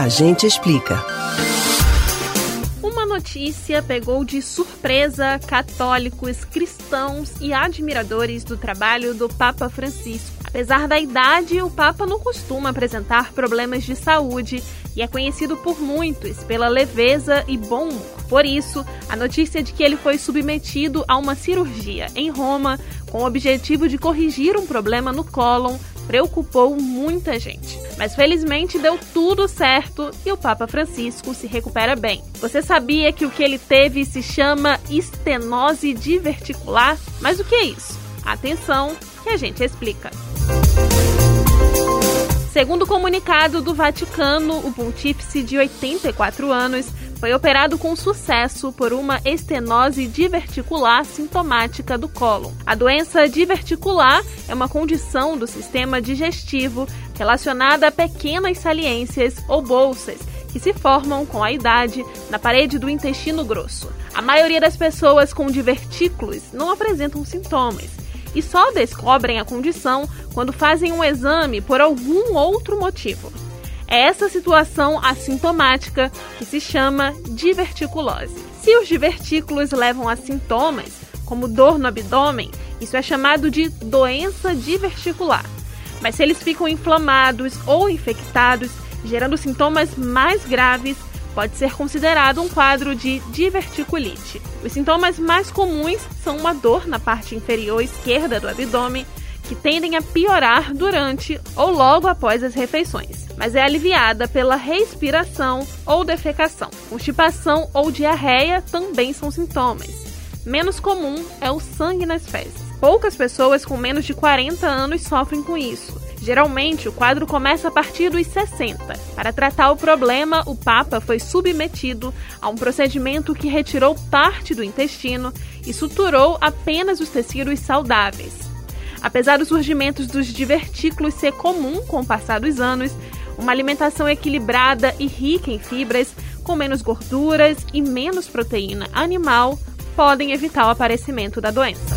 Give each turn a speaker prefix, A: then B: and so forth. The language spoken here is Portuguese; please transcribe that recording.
A: A gente explica.
B: Uma notícia pegou de surpresa católicos, cristãos e admiradores do trabalho do Papa Francisco. Apesar da idade, o Papa não costuma apresentar problemas de saúde e é conhecido por muitos pela leveza e bom humor. Por isso, a notícia de que ele foi submetido a uma cirurgia em Roma com o objetivo de corrigir um problema no cólon preocupou muita gente. Mas felizmente deu tudo certo e o Papa Francisco se recupera bem. Você sabia que o que ele teve se chama estenose diverticular? Mas o que é isso? Atenção, que a gente explica. Segundo o comunicado do Vaticano, o pontífice de 84 anos foi operado com sucesso por uma estenose diverticular sintomática do cólon. A doença diverticular é uma condição do sistema digestivo relacionada a pequenas saliências ou bolsas que se formam com a idade na parede do intestino grosso. A maioria das pessoas com divertículos não apresentam sintomas e só descobrem a condição quando fazem um exame por algum outro motivo. É essa situação assintomática que se chama diverticulose. Se os divertículos levam a sintomas, como dor no abdômen, isso é chamado de doença diverticular. Mas se eles ficam inflamados ou infectados, gerando sintomas mais graves, pode ser considerado um quadro de diverticulite. Os sintomas mais comuns são uma dor na parte inferior esquerda do abdômen, que tendem a piorar durante ou logo após as refeições, mas é aliviada pela respiração ou defecação. Constipação ou diarreia também são sintomas. Menos comum é o sangue nas fezes. Poucas pessoas com menos de 40 anos sofrem com isso. Geralmente, o quadro começa a partir dos 60. Para tratar o problema, o Papa foi submetido a um procedimento que retirou parte do intestino e suturou apenas os tecidos saudáveis. Apesar do surgimento dos divertículos ser comum com o passar dos anos, uma alimentação equilibrada e rica em fibras, com menos gorduras e menos proteína animal, podem evitar o aparecimento da doença.